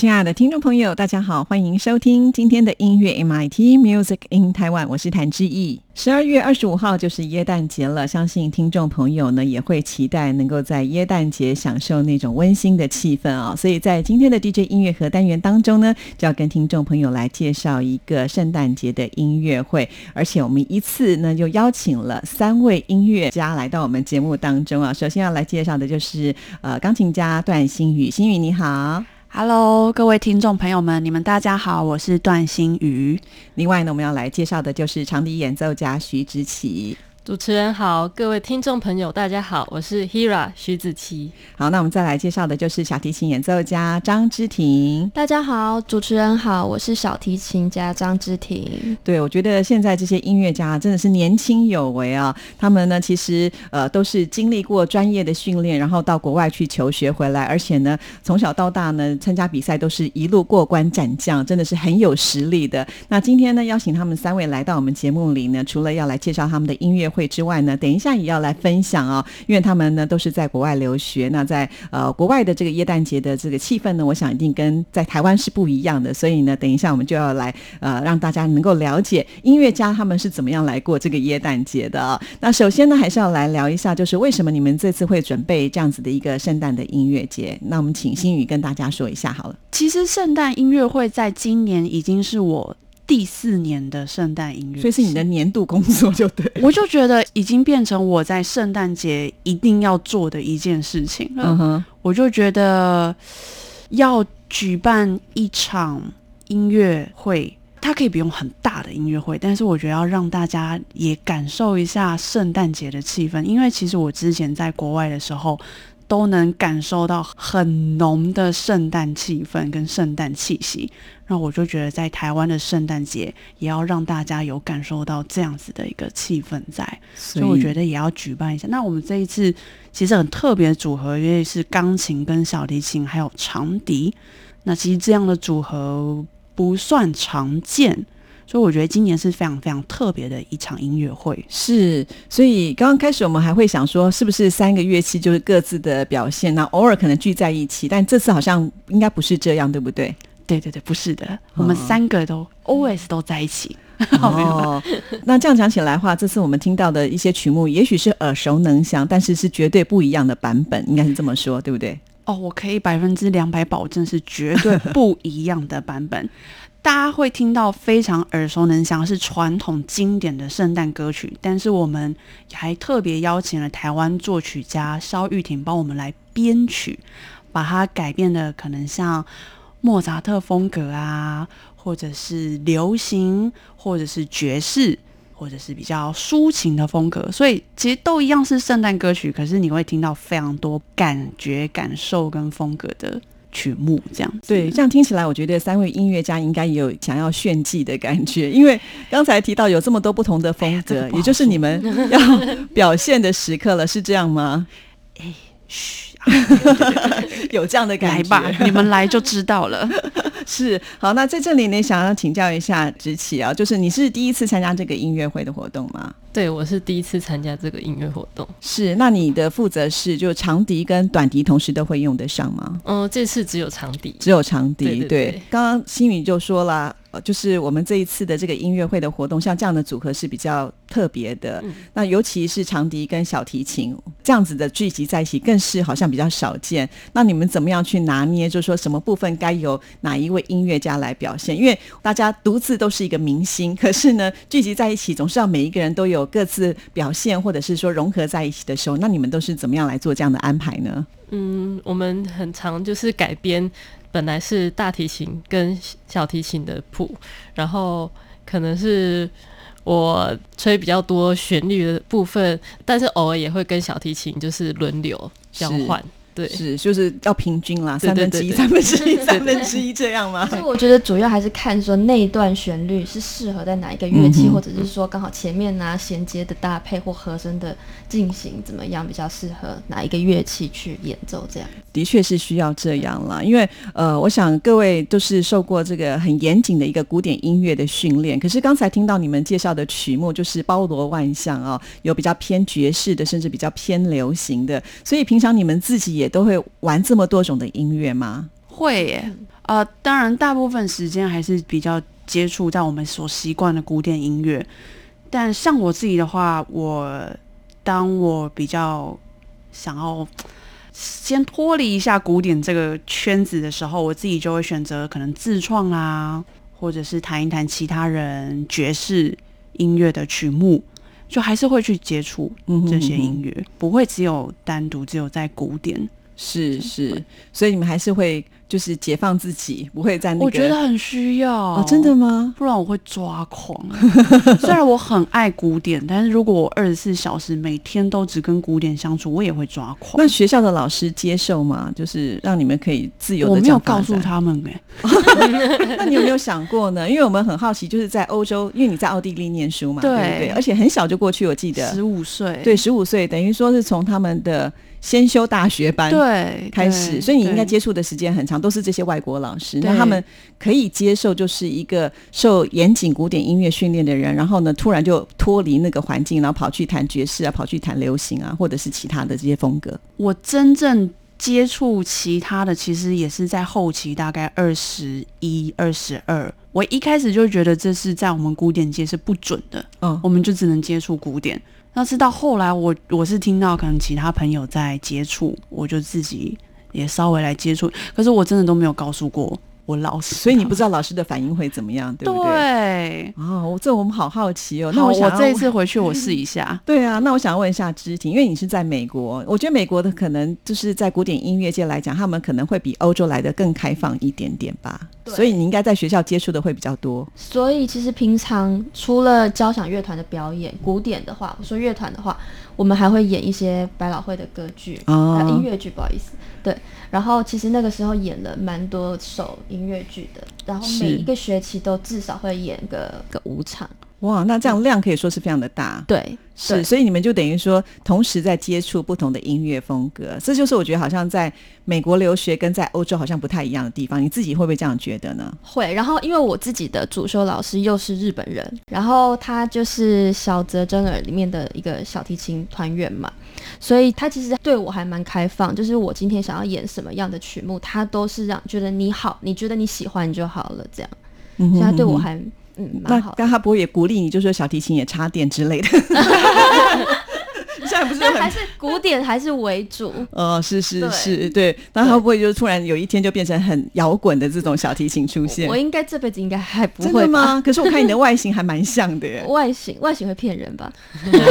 亲爱的听众朋友，大家好，欢迎收听今天的音乐 MIT Music in Taiwan，我是谭志毅。十二月二十五号就是耶诞节了，相信听众朋友呢也会期待能够在耶诞节享受那种温馨的气氛啊。所以在今天的 DJ 音乐盒单元当中呢，就要跟听众朋友来介绍一个圣诞节的音乐会，而且我们一次呢就邀请了三位音乐家来到我们节目当中啊。首先要来介绍的就是呃钢琴家段新宇，新宇你好。Hello，各位听众朋友们，你们大家好，我是段心瑜。另外呢，我们要来介绍的就是长笛演奏家徐之奇。主持人好，各位听众朋友，大家好，我是 Hira 徐子琪。好，那我们再来介绍的就是小提琴演奏家张之婷。大家好，主持人好，我是小提琴家张之婷。对，我觉得现在这些音乐家真的是年轻有为啊！他们呢，其实呃都是经历过专业的训练，然后到国外去求学回来，而且呢，从小到大呢，参加比赛都是一路过关斩将，真的是很有实力的。那今天呢，邀请他们三位来到我们节目里呢，除了要来介绍他们的音乐会会之外呢，等一下也要来分享啊，因为他们呢都是在国外留学，那在呃国外的这个耶诞节的这个气氛呢，我想一定跟在台湾是不一样的，所以呢，等一下我们就要来呃让大家能够了解音乐家他们是怎么样来过这个耶诞节的啊。那首先呢，还是要来聊一下，就是为什么你们这次会准备这样子的一个圣诞的音乐节？那我们请新宇跟大家说一下好了。其实圣诞音乐会在今年已经是我。第四年的圣诞音乐，所以是你的年度工作就对。我就觉得已经变成我在圣诞节一定要做的一件事情了。嗯哼，我就觉得要举办一场音乐会，它可以不用很大的音乐会，但是我觉得要让大家也感受一下圣诞节的气氛。因为其实我之前在国外的时候。都能感受到很浓的圣诞气氛跟圣诞气息，那我就觉得在台湾的圣诞节也要让大家有感受到这样子的一个气氛在，所以我觉得也要举办一下。那我们这一次其实很特别的组合，因为是钢琴跟小提琴还有长笛，那其实这样的组合不算常见。所以我觉得今年是非常非常特别的一场音乐会。是，所以刚刚开始我们还会想说，是不是三个乐器就是各自的表现？那偶尔可能聚在一起，但这次好像应该不是这样，对不对？对对对，不是的，我们三个都 always 都在一起。哦，那这样讲起来的话，这次我们听到的一些曲目，也许是耳熟能详，但是是绝对不一样的版本，应该是这么说，对不对？哦，我可以百分之两百保证是绝对不一样的版本。大家会听到非常耳熟能详，是传统经典的圣诞歌曲，但是我们还特别邀请了台湾作曲家肖玉婷帮我们来编曲，把它改变的可能像莫扎特风格啊，或者是流行，或者是爵士，或者是比较抒情的风格，所以其实都一样是圣诞歌曲，可是你会听到非常多感觉、感受跟风格的。曲目这样对，这样听起来，我觉得三位音乐家应该也有想要炫技的感觉，因为刚才提到有这么多不同的风格，也就是你们要表现的时刻了，是这样吗？哎，嘘，有这样的感觉吧，你们来就知道了。是好，那在这里呢，想要请教一下知琪啊，就是你是第一次参加这个音乐会的活动吗？对，我是第一次参加这个音乐活动。是，那你的负责是就长笛跟短笛同时都会用得上吗？嗯，这次只有长笛，只有长笛。对，刚刚新宇就说了。呃，就是我们这一次的这个音乐会的活动，像这样的组合是比较特别的。那尤其是长笛跟小提琴这样子的聚集在一起，更是好像比较少见。那你们怎么样去拿捏？就是说什么部分该由哪一位音乐家来表现？因为大家独自都是一个明星，可是呢，聚集在一起，总是要每一个人都有各自表现，或者是说融合在一起的时候，那你们都是怎么样来做这样的安排呢？嗯，我们很常就是改编本来是大提琴跟小提琴的谱，然后可能是我吹比较多旋律的部分，但是偶尔也会跟小提琴就是轮流交换。对，是就是要平均啦，三分之一、三分之一、三分之一 这样吗？所 以我觉得主要还是看说那一段旋律是适合在哪一个乐器，或者是说刚好前面啊衔接的搭配或和声的进行怎么样比较适合哪一个乐器去演奏，这样的确是需要这样啦。因为呃，我想各位都是受过这个很严谨的一个古典音乐的训练，可是刚才听到你们介绍的曲目就是包罗万象啊，有比较偏爵士的，甚至比较偏流行的，所以平常你们自己也都会玩这么多种的音乐吗？会耶，呃，当然大部分时间还是比较接触在我们所习惯的古典音乐。但像我自己的话，我当我比较想要先脱离一下古典这个圈子的时候，我自己就会选择可能自创啊，或者是弹一弹其他人爵士音乐的曲目，就还是会去接触这些音乐，不会只有单独只有在古典。是是，所以你们还是会就是解放自己，不会在那个。我觉得很需要哦，真的吗？不然我会抓狂。虽然我很爱古典，但是如果我二十四小时每天都只跟古典相处，我也会抓狂。那学校的老师接受吗？就是让你们可以自由的。我没有告诉他们哎。那你有没有想过呢？因为我们很好奇，就是在欧洲，因为你在奥地利念书嘛，对不对？而且很小就过去，我记得十五岁，对，十五岁，等于说是从他们的。先修大学班对开始，所以你应该接触的时间很长，都是这些外国老师。那他们可以接受，就是一个受严谨古典音乐训练的人，然后呢，突然就脱离那个环境，然后跑去弹爵士啊，跑去弹流行啊，或者是其他的这些风格。我真正接触其他的，其实也是在后期，大概二十一、二十二。我一开始就觉得这是在我们古典界是不准的，嗯，我们就只能接触古典。那是到后来，我我是听到可能其他朋友在接触，我就自己也稍微来接触。可是我真的都没有告诉过我老师，所以你不知道老师的反应会怎么样，对不对？对。哦，这我们好好奇哦。那我我这一次回去我试一下。对啊，那我想问一下知婷，因为你是在美国，我觉得美国的可能就是在古典音乐界来讲，他们可能会比欧洲来的更开放一点点吧。所以你应该在学校接触的会比较多。所以其实平常除了交响乐团的表演，古典的话，我说乐团的话，我们还会演一些百老汇的歌剧啊，音乐剧，不好意思，对。然后其实那个时候演了蛮多首音乐剧的，然后每一个学期都至少会演个个五场。哇，那这样量可以说是非常的大。对，是，所以你们就等于说同时在接触不同的音乐风格，这就是我觉得好像在美国留学跟在欧洲好像不太一样的地方。你自己会不会这样觉得呢？会。然后因为我自己的主修老师又是日本人，然后他就是小泽征尔里面的一个小提琴团员嘛，所以他其实对我还蛮开放，就是我今天想要演什么样的曲目，他都是让觉得你好，你觉得你喜欢就好了，这样。嗯，所以他对我还。嗯，那刚他不会也鼓励你，就说小提琴也插电之类的。现在不是还是古典还是为主？哦，是是是，对。那他会不会就突然有一天就变成很摇滚的这种小提琴出现？我应该这辈子应该还不会吗？可是我看你的外形还蛮像的耶。外形外形会骗人吧？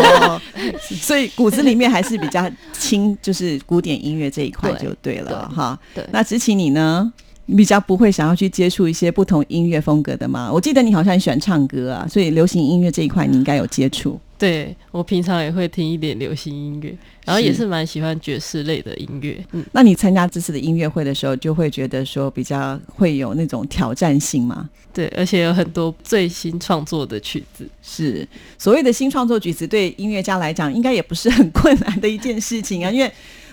所以骨子里面还是比较轻，就是古典音乐这一块就对了哈。对，那执起你呢？你比较不会想要去接触一些不同音乐风格的吗？我记得你好像很喜欢唱歌啊，所以流行音乐这一块你应该有接触。对我平常也会听一点流行音乐，然后也是蛮喜欢爵士类的音乐。嗯，那你参加这次的音乐会的时候，就会觉得说比较会有那种挑战性吗？对，而且有很多最新创作的曲子。是所谓的新创作曲子，对音乐家来讲，应该也不是很困难的一件事情啊，因为。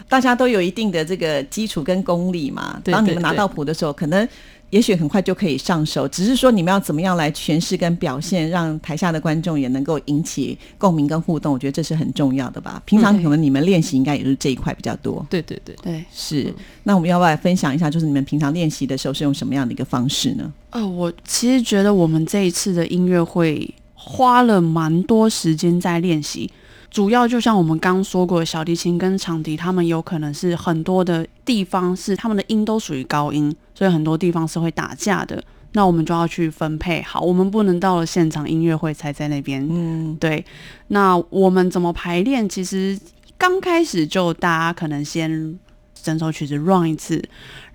大家都有一定的这个基础跟功力嘛，当你们拿到谱的时候，可能也许很快就可以上手。只是说你们要怎么样来诠释跟表现，让台下的观众也能够引起共鸣跟互动，我觉得这是很重要的吧。平常可能你们练习应该也是这一块比较多。对对对对，是。那我们要不要来分享一下，就是你们平常练习的时候是用什么样的一个方式呢？呃，我其实觉得我们这一次的音乐会花了蛮多时间在练习。主要就像我们刚刚说过，小提琴跟长笛，他们有可能是很多的地方是他们的音都属于高音，所以很多地方是会打架的。那我们就要去分配好，我们不能到了现场音乐会才在那边。嗯，对。那我们怎么排练？其实刚开始就大家可能先整首曲子 run 一次，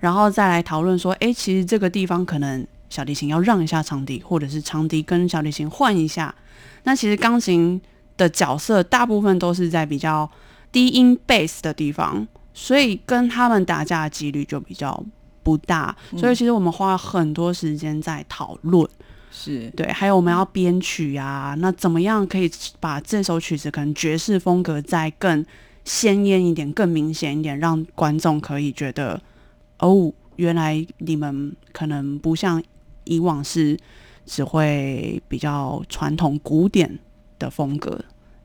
然后再来讨论说，哎，其实这个地方可能小提琴要让一下长笛，或者是长笛跟小提琴换一下。那其实钢琴的角色大部分都是在比较低音 bass 的地方，所以跟他们打架的几率就比较不大。所以其实我们花了很多时间在讨论。是对，还有我们要编曲啊，那怎么样可以把这首曲子可能爵士风格再更鲜艳一点、更明显一点，让观众可以觉得哦，原来你们可能不像以往是只会比较传统古典的风格，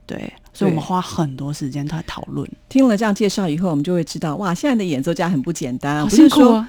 对，所以我们花很多时间在讨论。听了这样介绍以后，我们就会知道，哇，现在的演奏家很不简单啊，不是说。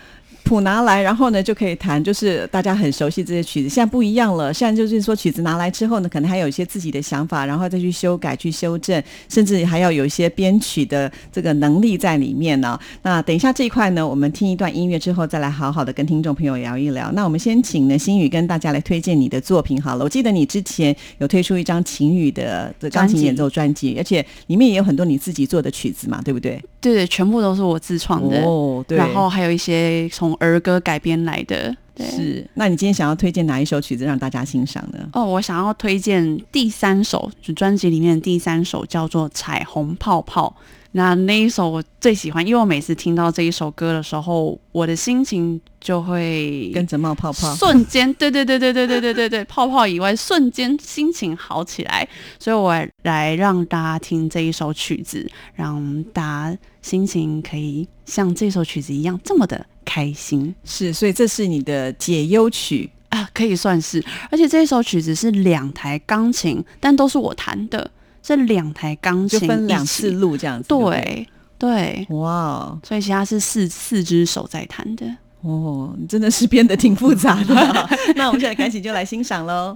谱拿来，然后呢就可以弹，就是大家很熟悉这些曲子。现在不一样了，现在就是说曲子拿来之后呢，可能还有一些自己的想法，然后再去修改、去修正，甚至还要有一些编曲的这个能力在里面呢。那等一下这一块呢，我们听一段音乐之后，再来好好的跟听众朋友聊一聊。那我们先请呢心宇跟大家来推荐你的作品好了。我记得你之前有推出一张晴雨的钢琴演奏专辑，而且里面也有很多你自己做的曲子嘛，对不对？对，全部都是我自创的。哦，对。然后还有一些从儿歌改编来的。是。那你今天想要推荐哪一首曲子让大家欣赏呢？哦，我想要推荐第三首，就专辑里面的第三首，叫做《彩虹泡泡》。那那一首我最喜欢，因为我每次听到这一首歌的时候，我的心情就会跟着冒泡泡，瞬间，对对对对对对对对对，泡泡以外，瞬间心情好起来。所以我来让大家听这一首曲子，让大家心情可以像这首曲子一样这么的开心。是，所以这是你的解忧曲啊，可以算是。而且这一首曲子是两台钢琴，但都是我弹的。这两台钢琴就分两次录这样子，对对，哇！所以其他是四四只手在弹的哦，你真的是变得挺复杂的。那我们现在赶紧就来欣赏喽。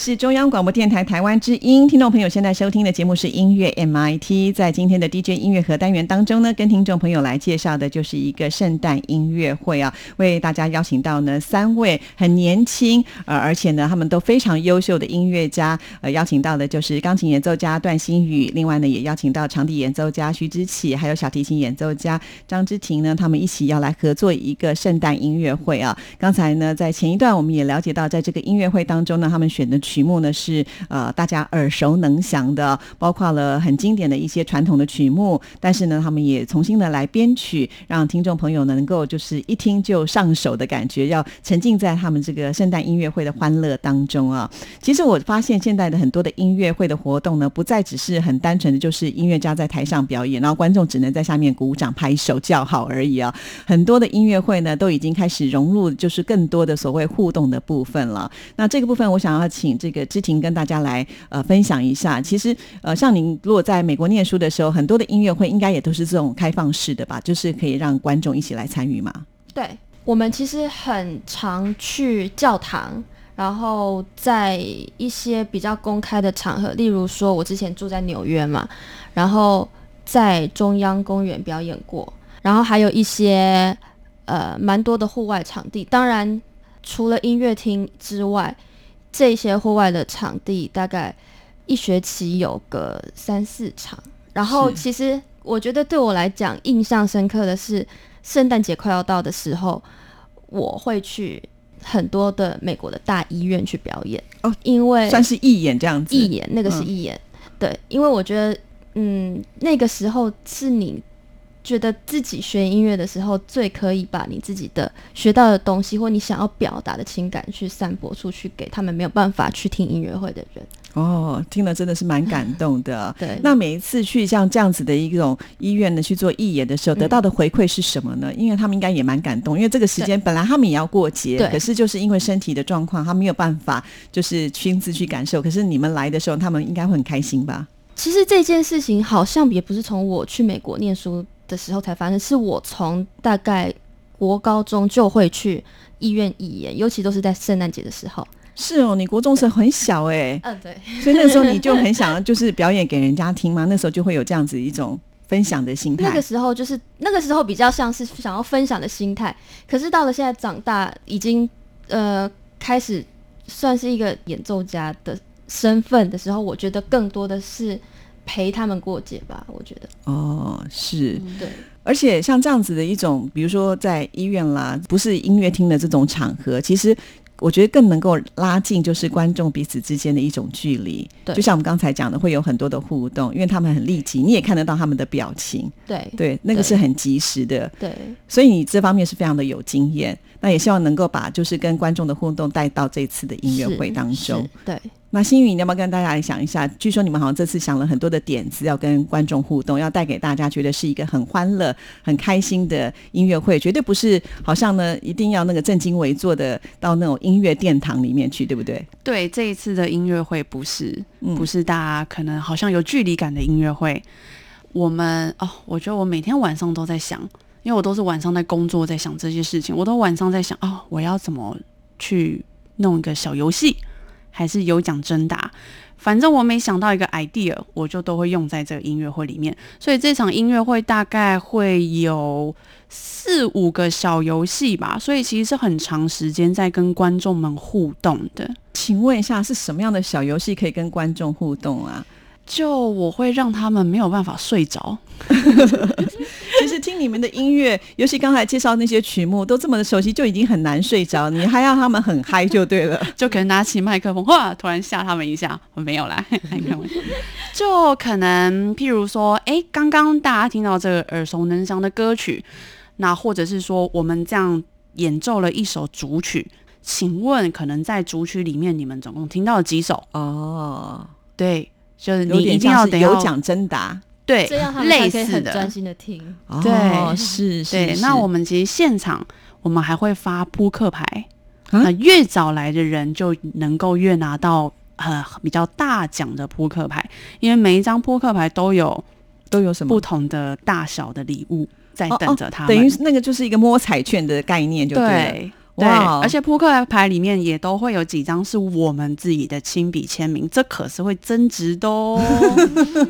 是中央广播电台台湾之音，听众朋友现在收听的节目是音乐 MIT。在今天的 DJ 音乐盒单元当中呢，跟听众朋友来介绍的就是一个圣诞音乐会啊，为大家邀请到呢三位很年轻呃，而且呢他们都非常优秀的音乐家，呃，邀请到的就是钢琴演奏家段新宇，另外呢也邀请到长笛演奏家徐之启，还有小提琴演奏家张之婷呢，他们一起要来合作一个圣诞音乐会啊。刚才呢在前一段我们也了解到，在这个音乐会当中呢，他们选的曲目呢是呃大家耳熟能详的，包括了很经典的一些传统的曲目，但是呢，他们也重新的来编曲，让听众朋友能够就是一听就上手的感觉，要沉浸在他们这个圣诞音乐会的欢乐当中啊。其实我发现现在的很多的音乐会的活动呢，不再只是很单纯的就是音乐家在台上表演，然后观众只能在下面鼓掌拍手叫好而已啊。很多的音乐会呢，都已经开始融入就是更多的所谓互动的部分了。那这个部分，我想要请这个知婷跟大家来呃分享一下。其实呃，像您如果在美国念书的时候，很多的音乐会应该也都是这种开放式的吧，就是可以让观众一起来参与嘛。对，我们其实很常去教堂，然后在一些比较公开的场合，例如说我之前住在纽约嘛，然后在中央公园表演过，然后还有一些呃蛮多的户外场地，当然。除了音乐厅之外，这些户外的场地大概一学期有个三四场。然后，其实我觉得对我来讲印象深刻的是，圣诞节快要到的时候，我会去很多的美国的大医院去表演哦，因为算是义演这样子。义演那个是义演，对，因为我觉得，嗯，那个时候是你。觉得自己学音乐的时候，最可以把你自己的学到的东西，或你想要表达的情感，去散播出去，给他们没有办法去听音乐会的人。哦，听了真的是蛮感动的。对，那每一次去像这样子的一种医院呢去做义演的时候，得到的回馈是什么呢？因为他们应该也蛮感动，因为这个时间本来他们也要过节，可是就是因为身体的状况，他没有办法就是亲自去感受。可是你们来的时候，他们应该会很开心吧？其实这件事情好像也不是从我去美国念书。的时候才发生，是我从大概国高中就会去医院义演，尤其都是在圣诞节的时候。是哦，你国中时很小哎，嗯对，所以那时候你就很想要就是表演给人家听嘛？那时候就会有这样子一种分享的心态。那个时候就是那个时候比较像是想要分享的心态，可是到了现在长大，已经呃开始算是一个演奏家的身份的时候，我觉得更多的是。陪他们过节吧，我觉得。哦，是，对。而且像这样子的一种，比如说在医院啦，不是音乐厅的这种场合，其实我觉得更能够拉近就是观众彼此之间的一种距离。对，就像我们刚才讲的，会有很多的互动，因为他们很立即，你也看得到他们的表情。对，对，那个是很及时的。对，所以你这方面是非常的有经验。那也希望能够把就是跟观众的互动带到这次的音乐会当中。对。那新宇，你要不要跟大家来想一下？据说你们好像这次想了很多的点子，要跟观众互动，要带给大家觉得是一个很欢乐、很开心的音乐会，绝对不是好像呢一定要那个正襟危坐的到那种音乐殿堂里面去，对不对？对，这一次的音乐会不是，不是大家可能好像有距离感的音乐会。我们哦，我觉得我每天晚上都在想，因为我都是晚上在工作，在想这些事情，我都晚上在想哦，我要怎么去弄一个小游戏。还是有奖征答，反正我每想到一个 idea，我就都会用在这个音乐会里面。所以这场音乐会大概会有四五个小游戏吧，所以其实是很长时间在跟观众们互动的。请问一下，是什么样的小游戏可以跟观众互动啊？就我会让他们没有办法睡着。其实听你们的音乐，尤其刚才介绍那些曲目，都这么的熟悉，就已经很难睡着。你还要他们很嗨就对了，就可能拿起麦克风，哇，突然吓他们一下。我没有啦，就可能譬如说，哎，刚刚大家听到这个耳熟能详的歌曲，那或者是说我们这样演奏了一首主曲，请问可能在主曲里面，你们总共听到了几首？哦，对。就是你一定要有奖征答，对，这样他们类似的专心的听。对，是，对。那我们其实现场我们还会发扑克牌，啊，越早来的人就能够越拿到呃比较大奖的扑克牌，因为每一张扑克牌都有都有什么不同的大小的礼物在等着他等于那个就是一个摸彩券的概念，就对。对，而且扑克牌里面也都会有几张是我们自己的亲笔签名，这可是会增值的哦。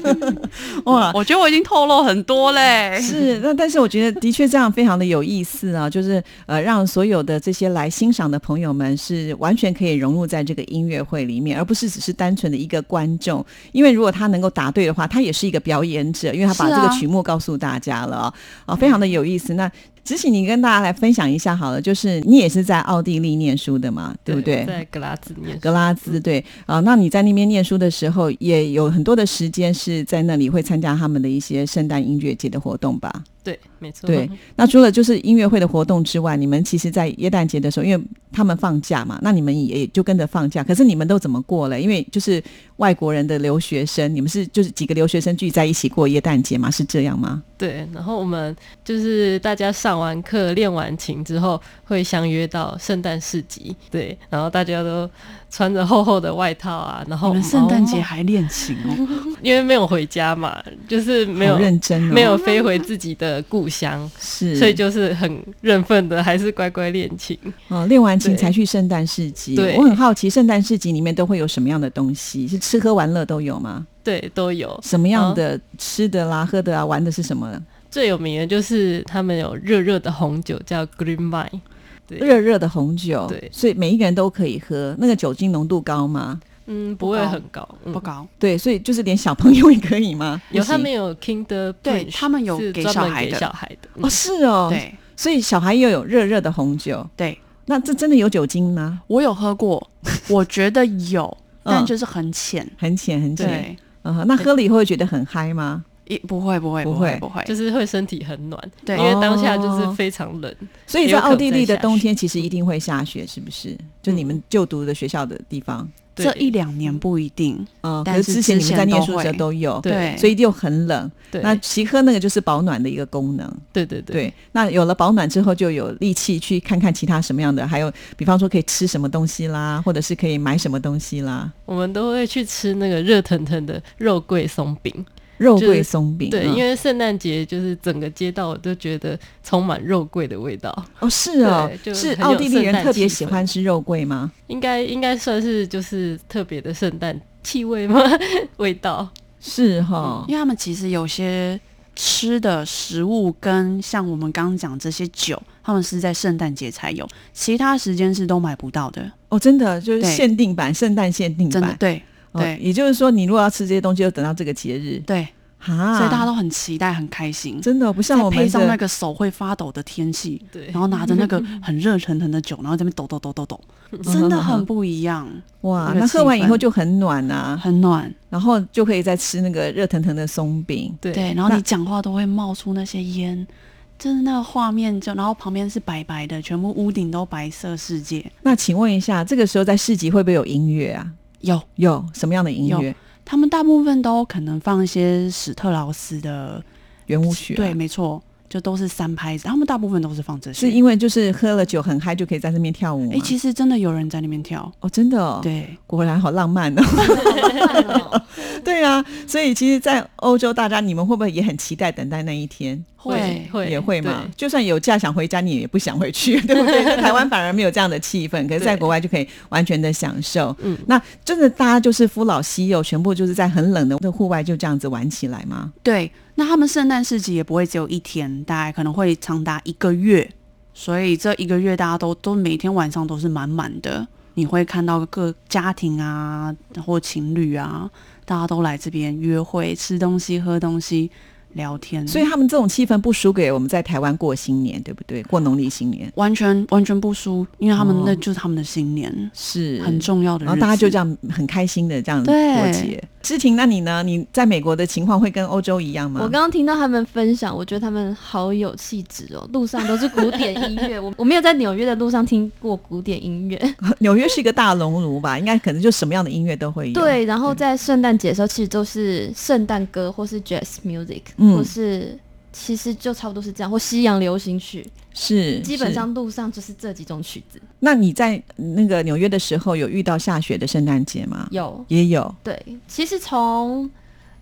哇，我觉得我已经透露很多嘞。是，那但是我觉得的确这样非常的有意思啊，就是呃，让所有的这些来欣赏的朋友们是完全可以融入在这个音乐会里面，而不是只是单纯的一个观众。因为如果他能够答对的话，他也是一个表演者，因为他把这个曲目告诉大家了啊，非常的有意思。那。执行，你跟大家来分享一下好了，就是你也是在奥地利念书的嘛，对不对？在格拉兹念。格拉兹对啊，那你在那边念书的时候，也有很多的时间是在那里会参加他们的一些圣诞音乐节的活动吧？对，没错。对，那除了就是音乐会的活动之外，你们其实，在耶诞节的时候，因为他们放假嘛，那你们也就跟着放假。可是你们都怎么过了？因为就是外国人的留学生，你们是就是几个留学生聚在一起过耶诞节吗？是这样吗？对，然后我们就是大家上完课、练完琴之后，会相约到圣诞市集。对，然后大家都穿着厚厚的外套啊，然后我们圣诞节还练琴哦，因为没有回家嘛，就是没有认真，没有飞回自己的故乡，是，所以就是很认份的，还是乖乖练琴。哦，练完琴才去圣诞市集。对，我很好奇，圣诞市集里面都会有什么样的东西？是吃喝玩乐都有吗？对，都有什么样的吃的啦、喝的啊、玩的是什么？最有名的就是他们有热热的红酒，叫 Green Wine，热热的红酒。对，所以每一个人都可以喝。那个酒精浓度高吗？嗯，不会很高，不高。对，所以就是连小朋友也可以吗？有，他们有 Kinder，对他们有给小孩的，小孩的。哦，是哦，对，所以小孩又有热热的红酒。对，那这真的有酒精吗？我有喝过，我觉得有，但就是很浅，很浅，很浅。嗯，那喝了以后会觉得很嗨吗？也不会，不会，不会，不会，就是会身体很暖。对，因为当下就是非常冷，所以在奥地利的冬天其实一定会下雪，是不是？就你们就读的学校的地方。这一两年不一定，嗯，但是之前你们在念书的时候都有，对，所以就很冷。对，那其科那个就是保暖的一个功能。对对对，那有了保暖之后，就有力气去看看其他什么样的，还有比方说可以吃什么东西啦，或者是可以买什么东西啦。我们都会去吃那个热腾腾的肉桂松饼。肉桂松饼，对，因为圣诞节就是整个街道都觉得充满肉桂的味道。哦，是哦，是奥地利人特别喜欢吃肉桂吗？应该应该算是就是特别的圣诞气味吗？味道是哈，因为他们其实有些吃的食物跟像我们刚刚讲这些酒，他们是在圣诞节才有，其他时间是都买不到的。哦，真的就是限定版，圣诞限定版，对。对，也就是说，你如果要吃这些东西，就等到这个节日。对，啊，所以大家都很期待、很开心。真的不像我们配上那个手会发抖的天气，对，然后拿着那个很热腾腾的酒，然后这边抖抖抖抖抖，真的很不一样。哇，那喝完以后就很暖啊，很暖，然后就可以再吃那个热腾腾的松饼。对，然后你讲话都会冒出那些烟，真的那个画面就，然后旁边是白白的，全部屋顶都白色世界。那请问一下，这个时候在市集会不会有音乐啊？有有什么样的音乐？他们大部分都可能放一些史特劳斯的圆舞曲。对，没错，就都是三拍子。他们大部分都是放这些，是因为就是喝了酒很嗨，就可以在那边跳舞。哎，其实真的有人在那边跳哦，真的。哦对，果然好浪漫哦。对啊，所以其实，在欧洲，大家你们会不会也很期待等待那一天？会会也会嘛？就算有假想回家，你也不想回去，对不对？在台湾反而没有这样的气氛，可是在国外就可以完全的享受。嗯，那真的大家就是夫老西幼，全部就是在很冷的户外就这样子玩起来吗？对，那他们圣诞市集也不会只有一天，大概可能会长达一个月，所以这一个月大家都都每天晚上都是满满的，你会看到各家庭啊或情侣啊，大家都来这边约会、吃东西、喝东西。聊天，所以他们这种气氛不输给我们在台湾过新年，对不对？过农历新年，完全完全不输，因为他们那就是他们的新年，是很重要的。然后大家就这样很开心的这样过节。志婷，那你呢？你在美国的情况会跟欧洲一样吗？我刚刚听到他们分享，我觉得他们好有气质哦，路上都是古典音乐。我我没有在纽约的路上听过古典音乐。纽约是一个大熔炉吧？应该可能就什么样的音乐都会有。对，然后在圣诞节的时候，其实都是圣诞歌或是 jazz music，或是其实就差不多是这样，或西洋流行曲。是，基本上路上就是这几种曲子。那你在那个纽约的时候，有遇到下雪的圣诞节吗？有，也有。对，其实从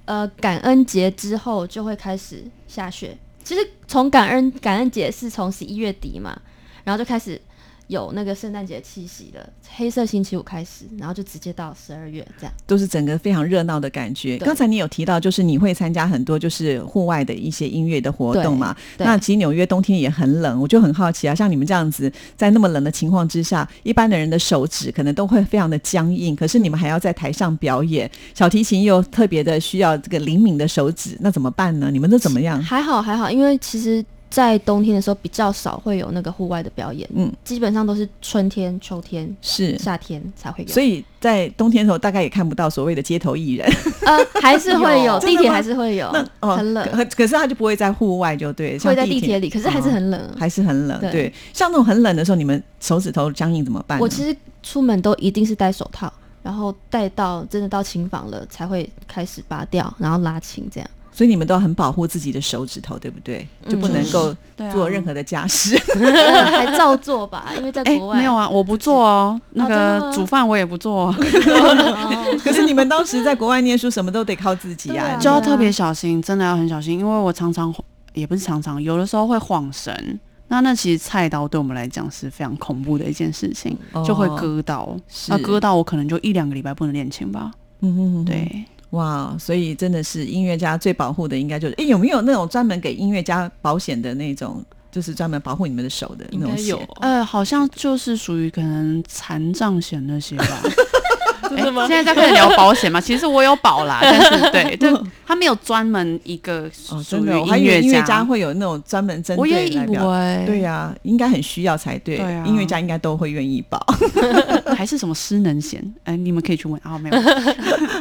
呃感恩节之后就会开始下雪。其实从感恩感恩节是从十一月底嘛，然后就开始有那个圣诞节气息的，黑色星期五开始，然后就直接到十二月这样，都是整个非常热闹的感觉。刚才你有提到，就是你会参加很多就是户外的一些音乐的活动嘛？那其实纽约冬天也很冷，我就很好奇啊，像你们这样子在那么冷的情况之下，一般的人的手指可能都会非常的僵硬，可是你们还要在台上表演，小提琴又特别的需要这个灵敏的手指，那怎么办呢？你们都怎么样？还好还好，因为其实。在冬天的时候比较少会有那个户外的表演，嗯，基本上都是春天、秋天是。夏天才会有，所以在冬天的时候大概也看不到所谓的街头艺人，呃，还是会有 地铁还是会有，很冷，可是他就不会在户外就对，会在地铁。里，可是还是很冷，还是很冷，对，像那种很冷的时候，你们手指头僵硬怎么办？我其实出门都一定是戴手套，然后戴到真的到琴房了才会开始拔掉，然后拉琴这样。所以你们都很保护自己的手指头，对不对？就不能够做任何的家事，还照做吧？因为在国外没有啊，我不做哦。那个煮饭我也不做。可是你们当时在国外念书，什么都得靠自己啊，就要特别小心，真的要很小心。因为我常常也不是常常，有的时候会晃神。那那其实菜刀对我们来讲是非常恐怖的一件事情，就会割到。那割到我可能就一两个礼拜不能练琴吧。嗯嗯，对。哇，所以真的是音乐家最保护的，应该就是哎，有没有那种专门给音乐家保险的那种，就是专门保护你们的手的那种险？呃，好像就是属于可能残障险那些吧。现在在开始聊保险嘛？其实我有保啦，但是对，就他没有专门一个属于音乐音乐家会有那种专门针对来表，对呀，应该很需要才对。音乐家应该都会愿意保，还是什么失能险？哎，你们可以去问啊。没有。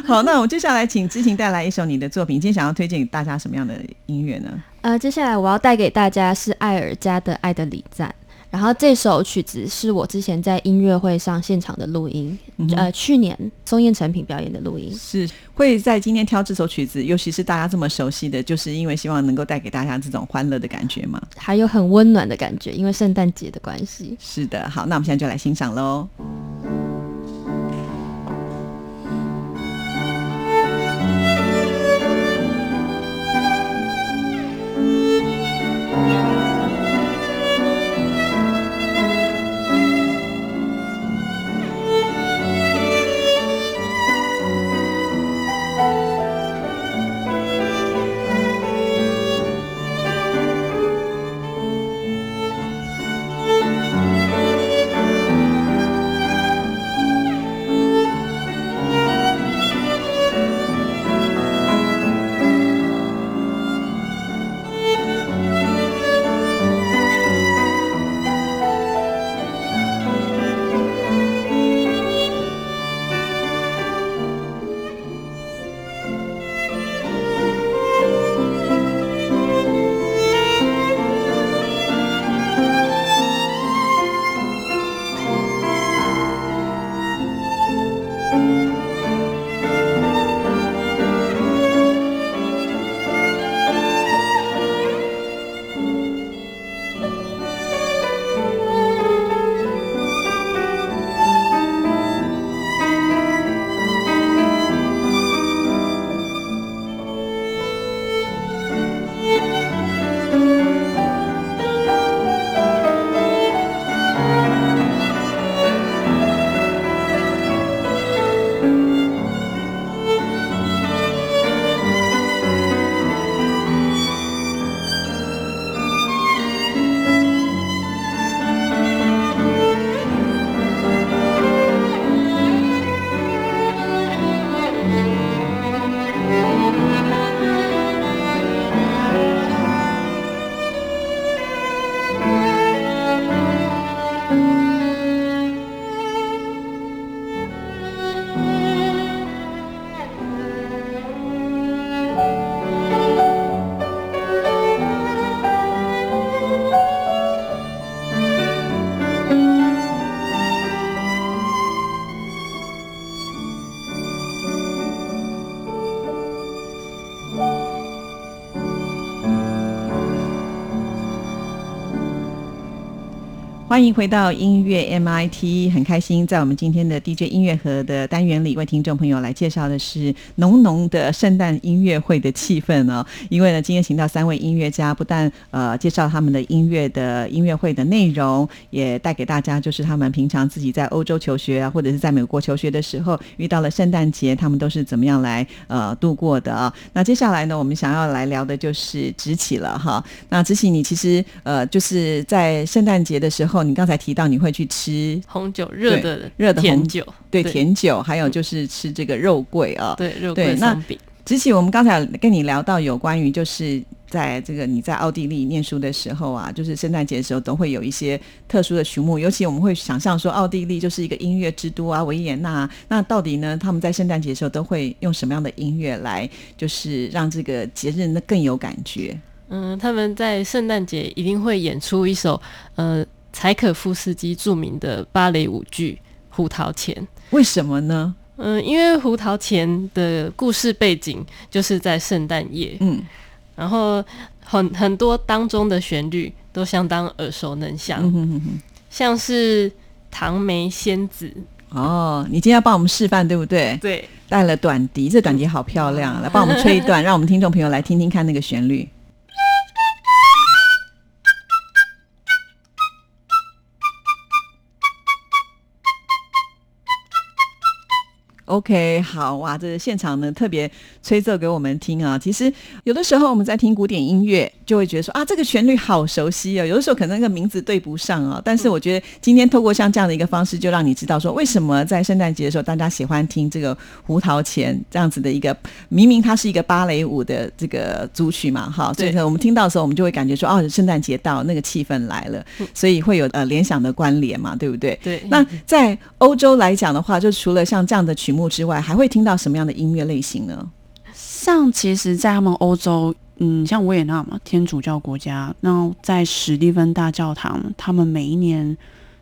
好，那我接下来请知晴带来一首你的作品。今天想要推荐给大家什么样的音乐呢？呃，接下来我要带给大家是艾尔加的《爱的礼赞》。然后这首曲子是我之前在音乐会上现场的录音，呃，去年松燕成品表演的录音，是会在今天挑这首曲子，尤其是大家这么熟悉的，就是因为希望能够带给大家这种欢乐的感觉嘛，还有很温暖的感觉，因为圣诞节的关系。是的，好，那我们现在就来欣赏喽。欢迎回到音乐 MIT，很开心在我们今天的 DJ 音乐盒的单元里，为听众朋友来介绍的是浓浓的圣诞音乐会的气氛哦。因为呢，今天请到三位音乐家，不但呃介绍他们的音乐的音乐会的内容，也带给大家就是他们平常自己在欧洲求学啊，或者是在美国求学的时候遇到了圣诞节，他们都是怎么样来呃度过的啊。那接下来呢，我们想要来聊的就是直起了哈。那直起，你其实呃就是在圣诞节的时候。你刚才提到你会去吃红酒，热的热的甜酒，对甜酒，还有就是吃这个肉桂啊，对肉桂松饼。直起，我们刚才跟你聊到有关于就是在这个你在奥地利念书的时候啊，就是圣诞节的时候都会有一些特殊的曲目，尤其我们会想象说奥地利就是一个音乐之都啊，维也纳。那到底呢，他们在圣诞节的时候都会用什么样的音乐来，就是让这个节日呢更有感觉？嗯，他们在圣诞节一定会演出一首呃。柴可夫斯基著名的芭蕾舞剧《胡桃钳》，为什么呢？嗯，因为《胡桃钳》的故事背景就是在圣诞夜，嗯，然后很很多当中的旋律都相当耳熟能详，像是唐梅仙子。哦，你今天要帮我们示范对不对？对，带了短笛，这短笛好漂亮，来帮我们吹一段，让我们听众朋友来听听看那个旋律。OK，好哇，这个现场呢特别吹奏给我们听啊。其实有的时候我们在听古典音乐，就会觉得说啊，这个旋律好熟悉哦。有的时候可能那个名字对不上啊，但是我觉得今天透过像这样的一个方式，就让你知道说，为什么在圣诞节的时候大家喜欢听这个胡桃钳这样子的一个，明明它是一个芭蕾舞的这个组曲嘛，哈。所以我们听到的时候，我们就会感觉说，哦，圣诞节到，那个气氛来了，所以会有呃联想的关联嘛，对不对？对。那在欧洲来讲的话，就除了像这样的曲。目之外，还会听到什么样的音乐类型呢？像其实，在他们欧洲，嗯，像维也纳嘛，天主教国家，那在史蒂芬大教堂，他们每一年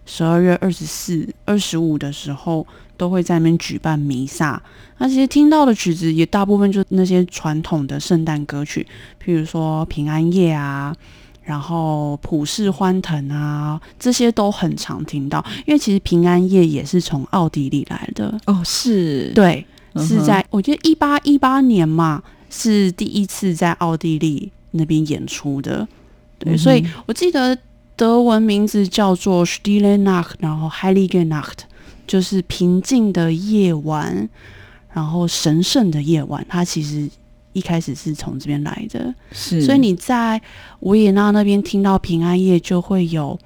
十二月二十四、二十五的时候，都会在那边举办弥撒。那其实听到的曲子，也大部分就是那些传统的圣诞歌曲，譬如说平安夜啊。然后普世欢腾啊，这些都很常听到，因为其实平安夜也是从奥地利来的。哦，是。对，是在我觉得一八一八年嘛，是第一次在奥地利那边演出的，对，所以我记得德文名字叫做 Stille Nacht，然后 Heilige Nacht，就是平静的夜晚，然后神圣的夜晚，它其实。一开始是从这边来的，是，所以你在维也纳那边听到平安夜，就会有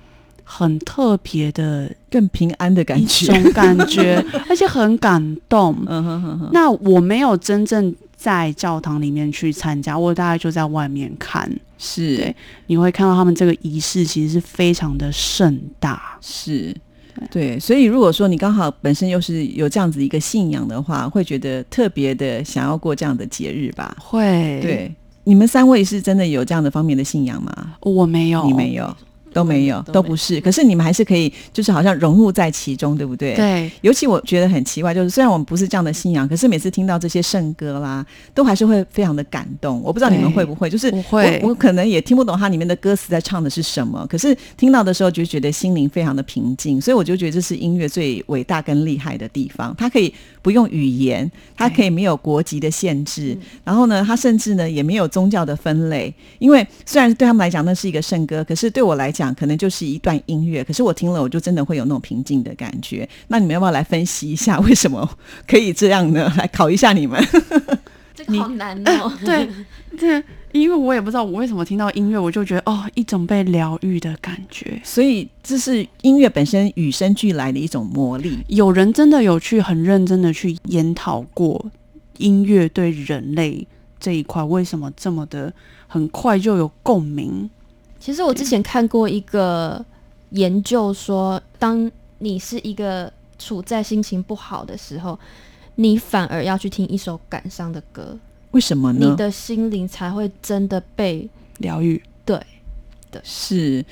很特别的、更平安的感觉，种感觉，而且很感动。嗯哼哼哼。那我没有真正在教堂里面去参加，我大概就在外面看。是，对，你会看到他们这个仪式其实是非常的盛大。是。对，所以如果说你刚好本身又是有这样子一个信仰的话，会觉得特别的想要过这样的节日吧？会。对，你们三位是真的有这样的方面的信仰吗？我没有，你没有。都没有，都不是。可是你们还是可以，就是好像融入在其中，对不对？对。尤其我觉得很奇怪，就是虽然我们不是这样的信仰，可是每次听到这些圣歌啦，都还是会非常的感动。我不知道你们会不会，就是我我可能也听不懂它里面的歌词在唱的是什么，可是听到的时候就觉得心灵非常的平静。所以我就觉得这是音乐最伟大跟厉害的地方，它可以不用语言，它可以没有国籍的限制，然后呢，它甚至呢也没有宗教的分类。因为虽然对他们来讲那是一个圣歌，可是对我来讲。讲可能就是一段音乐，可是我听了，我就真的会有那种平静的感觉。那你们要不要来分析一下为什么可以这样呢？来考一下你们，这个好难哦。对，对，因为我也不知道我为什么听到音乐，我就觉得哦，一种被疗愈的感觉。所以这是音乐本身与生俱来的一种魔力。有人真的有去很认真的去研讨过音乐对人类这一块为什么这么的很快就有共鸣。其实我之前看过一个研究，说当你是一个处在心情不好的时候，你反而要去听一首感伤的歌，为什么呢？你的心灵才会真的被疗愈。对，的是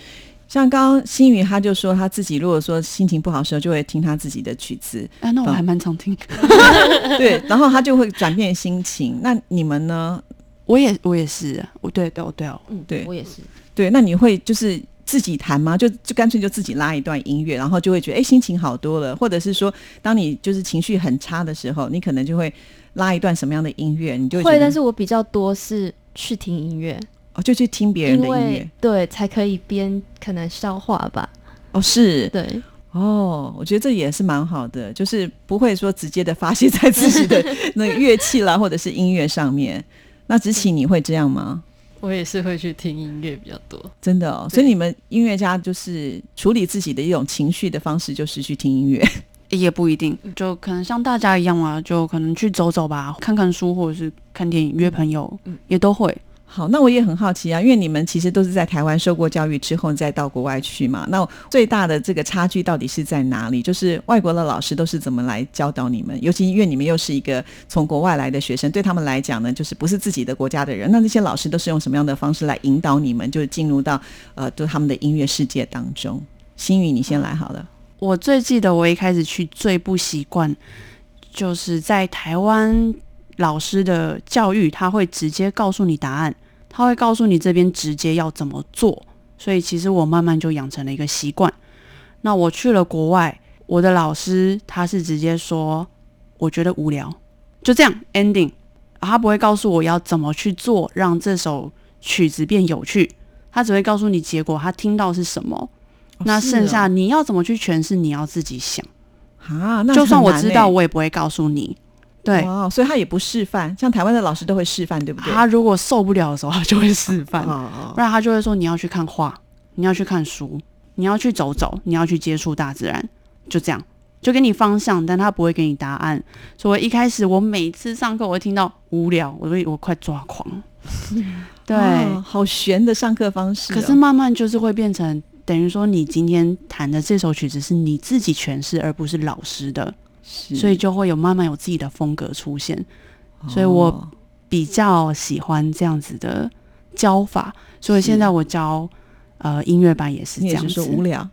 像刚刚新宇他就说他自己如果说心情不好的时候，就会听他自己的曲子。啊，那我还蛮常听。对，然后他就会转变心情。那你们呢？我也我也是，我对对对哦，嗯，对我也是。对，那你会就是自己弹吗？就就干脆就自己拉一段音乐，然后就会觉得哎心情好多了。或者是说，当你就是情绪很差的时候，你可能就会拉一段什么样的音乐，你就会。但是我比较多是去听音乐，哦，就去听别人的音乐，对，才可以边可能消化吧。哦，是，对。哦，我觉得这也是蛮好的，就是不会说直接的发泄在自己的 那个乐器啦，或者是音乐上面。那子琪，你会这样吗？我也是会去听音乐比较多，真的哦。所以你们音乐家就是处理自己的一种情绪的方式，就是去听音乐，也不一定，就可能像大家一样啊，就可能去走走吧，看看书，或者是看电影，约朋友，嗯，也都会。好，那我也很好奇啊，因为你们其实都是在台湾受过教育之后再到国外去嘛。那最大的这个差距到底是在哪里？就是外国的老师都是怎么来教导你们？尤其因为你们又是一个从国外来的学生，对他们来讲呢，就是不是自己的国家的人。那那些老师都是用什么样的方式来引导你们，就进入到呃，就他们的音乐世界当中？心宇，你先来好了。我最记得我一开始去最不习惯，就是在台湾。老师的教育，他会直接告诉你答案，他会告诉你这边直接要怎么做。所以其实我慢慢就养成了一个习惯。那我去了国外，我的老师他是直接说，我觉得无聊，就这样 ending。他不会告诉我要怎么去做，让这首曲子变有趣。他只会告诉你结果，他听到是什么。那剩下你要怎么去诠释，你要自己想啊。那就算我知道，我也不会告诉你。对，哦，所以他也不示范，像台湾的老师都会示范，对不对？他如果受不了的时候，他就会示范，不然他就会说你要去看画，你要去看书，你要去走走，你要去接触大自然，就这样，就给你方向，但他不会给你答案。所以一开始我每次上课，我会听到无聊，我会我快抓狂。对，好悬的上课方式。可是慢慢就是会变成，等于说你今天弹的这首曲子是你自己诠释，而不是老师的。所以就会有慢慢有自己的风格出现，所以我比较喜欢这样子的教法。所以现在我教呃音乐班也是这样子，无聊。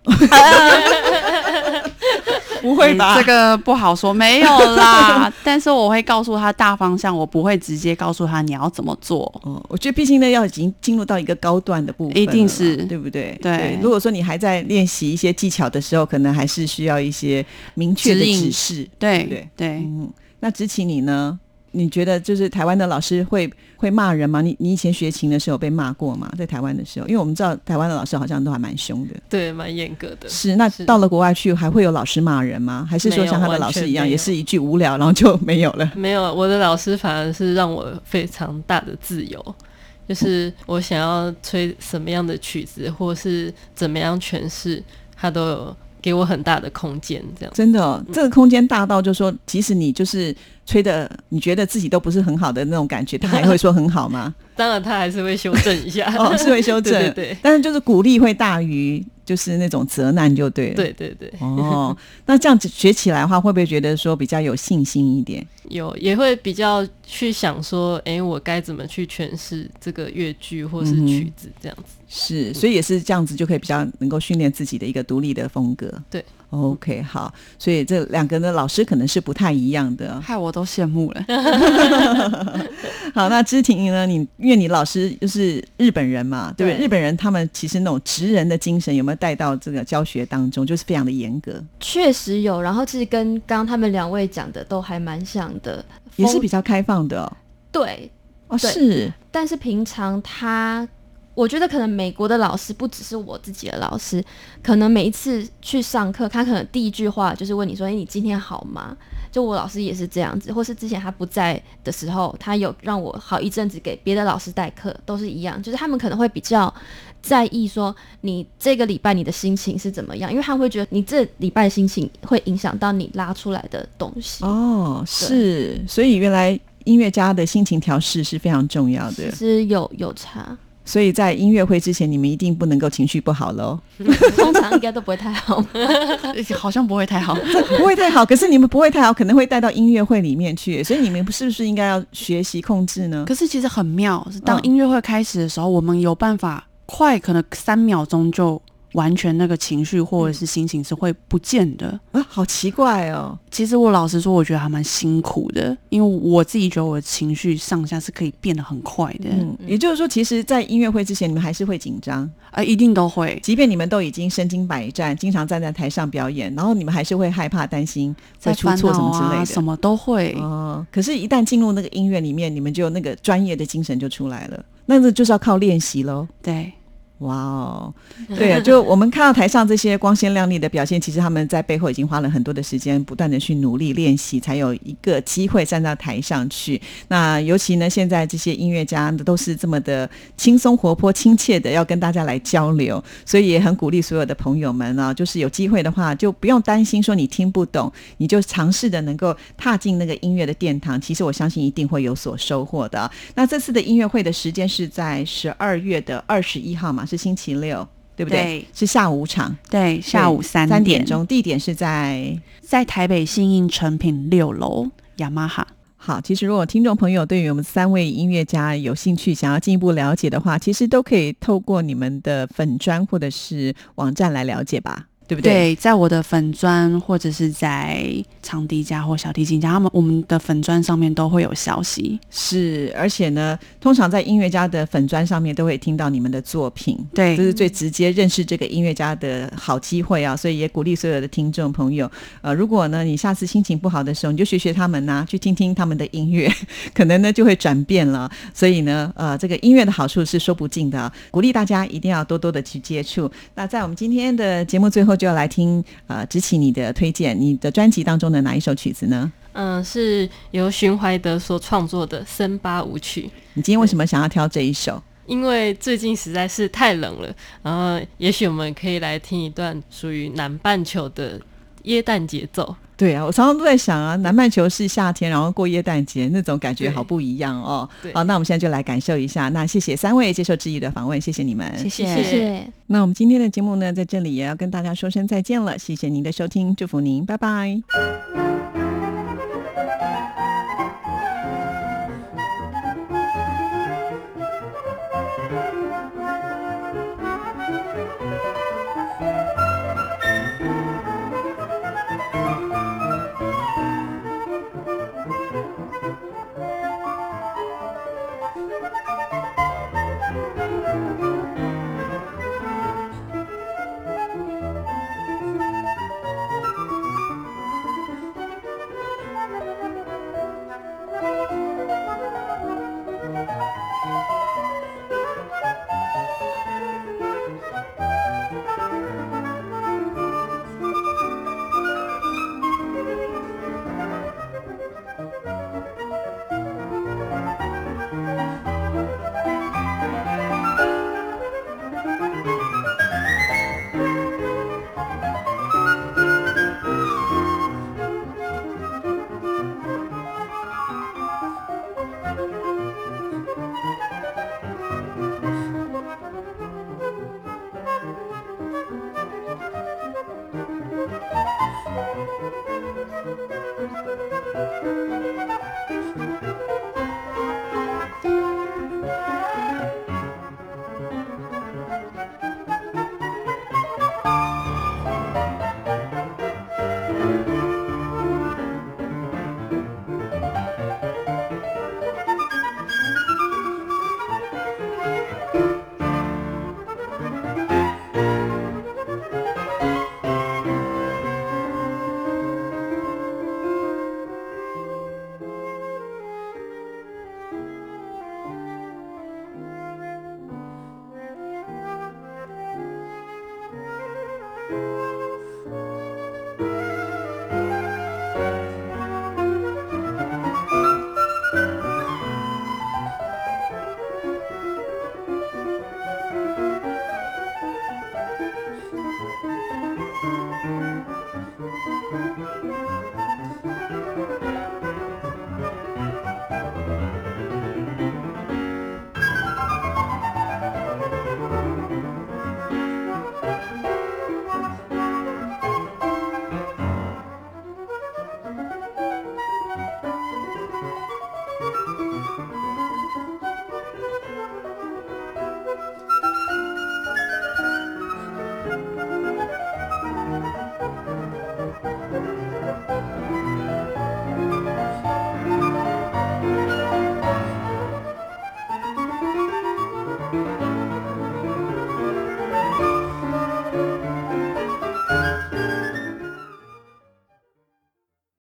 不会吧？这个不好说，没有啦。但是我会告诉他大方向，我不会直接告诉他你要怎么做。嗯，我觉得毕竟呢，要已经进入到一个高段的部分，一定是对不对？对。如果说你还在练习一些技巧的时候，可能还是需要一些明确的指示。对对对。嗯，那执起你呢？你觉得就是台湾的老师会会骂人吗？你你以前学琴的时候被骂过吗？在台湾的时候，因为我们知道台湾的老师好像都还蛮凶的，对，蛮严格的。是，那到了国外去还会有老师骂人吗？还是说像他的老师一样，也是一句无聊，然后就没有了？没有，我的老师反而是让我非常大的自由，就是我想要吹什么样的曲子，或是怎么样诠释，他都有。给我很大的空间，这样真的，这个空间大到就是说，即使你就是吹的，你觉得自己都不是很好的那种感觉，他还会说很好吗？当然，他还是会修正一下，哦，是会修正，对对。但是就是鼓励会大于就是那种责难，就对了，对对对。哦，那这样子学起来的话，会不会觉得说比较有信心一点？有，也会比较去想说，哎，我该怎么去诠释这个乐句或是曲子，这样子。是，所以也是这样子，就可以比较能够训练自己的一个独立的风格。对，OK，好，所以这两个的老师可能是不太一样的，害我都羡慕了。好，那知婷呢？你因为你老师就是日本人嘛，对不对？日本人他们其实那种职人的精神有没有带到这个教学当中？就是非常的严格。确实有，然后其实跟刚刚他们两位讲的都还蛮像的，也是比较开放的。对，哦，是，但是平常他。我觉得可能美国的老师不只是我自己的老师，可能每一次去上课，他可能第一句话就是问你说：“哎，你今天好吗？”就我老师也是这样子，或是之前他不在的时候，他有让我好一阵子给别的老师代课，都是一样，就是他们可能会比较在意说你这个礼拜你的心情是怎么样，因为他会觉得你这礼拜的心情会影响到你拉出来的东西。哦，是，所以原来音乐家的心情调试是非常重要的，其实有有差。所以在音乐会之前，你们一定不能够情绪不好喽。通常应该都不会太好，好像不会太好，不会太好。可是你们不会太好，可能会带到音乐会里面去。所以你们是不是应该要学习控制呢？可是其实很妙，当音乐会开始的时候，我们有办法快，可能三秒钟就完全那个情绪或者是心情是会不见的啊，好奇怪哦。其实我老实说，我觉得还蛮辛苦的，因为我自己觉得我的情绪上下是可以变得很快的。嗯，也就是说，其实，在音乐会之前，你们还是会紧张啊，一定都会。即便你们都已经身经百战，经常站在台上表演，然后你们还是会害怕、担心会出错什么之类的，什么都会。哦，可是，一旦进入那个音乐里面，你们就那个专业的精神就出来了。那这就是要靠练习喽。对。哇哦，对啊，就我们看到台上这些光鲜亮丽的表现，其实他们在背后已经花了很多的时间，不断的去努力练习，才有一个机会站到台上去。那尤其呢，现在这些音乐家都是这么的轻松活泼、亲切的，要跟大家来交流，所以也很鼓励所有的朋友们啊，就是有机会的话，就不用担心说你听不懂，你就尝试的能够踏进那个音乐的殿堂。其实我相信一定会有所收获的。那这次的音乐会的时间是在十二月的二十一号嘛？是星期六，对不对？是下午场，对，下午三三点钟，地点是在在台北新印成品六楼雅马哈。好，其实如果听众朋友对于我们三位音乐家有兴趣，想要进一步了解的话，其实都可以透过你们的粉砖或者是网站来了解吧。对不对？对，在我的粉砖或者是在长笛家或小提琴家，他们我们的粉砖上面都会有消息。是，而且呢，通常在音乐家的粉砖上面都会听到你们的作品。对，这是最直接认识这个音乐家的好机会啊！所以也鼓励所有的听众朋友，呃，如果呢你下次心情不好的时候，你就学学他们呐，去听听他们的音乐，可能呢就会转变了。所以呢，呃，这个音乐的好处是说不尽的，鼓励大家一定要多多的去接触。那在我们今天的节目最后。就要来听呃，执起你的推荐，你的专辑当中的哪一首曲子呢？嗯，是由荀怀德所创作的森巴舞曲。你今天为什么想要挑这一首？因为最近实在是太冷了，然后也许我们可以来听一段属于南半球的耶诞节奏。对啊，我常常都在想啊，南半球是夏天，然后过耶诞节那种感觉好不一样哦。好，那我们现在就来感受一下。那谢谢三位接受质疑的访问，谢谢你们，谢谢谢谢。那我们今天的节目呢，在这里也要跟大家说声再见了，谢谢您的收听，祝福您，拜拜。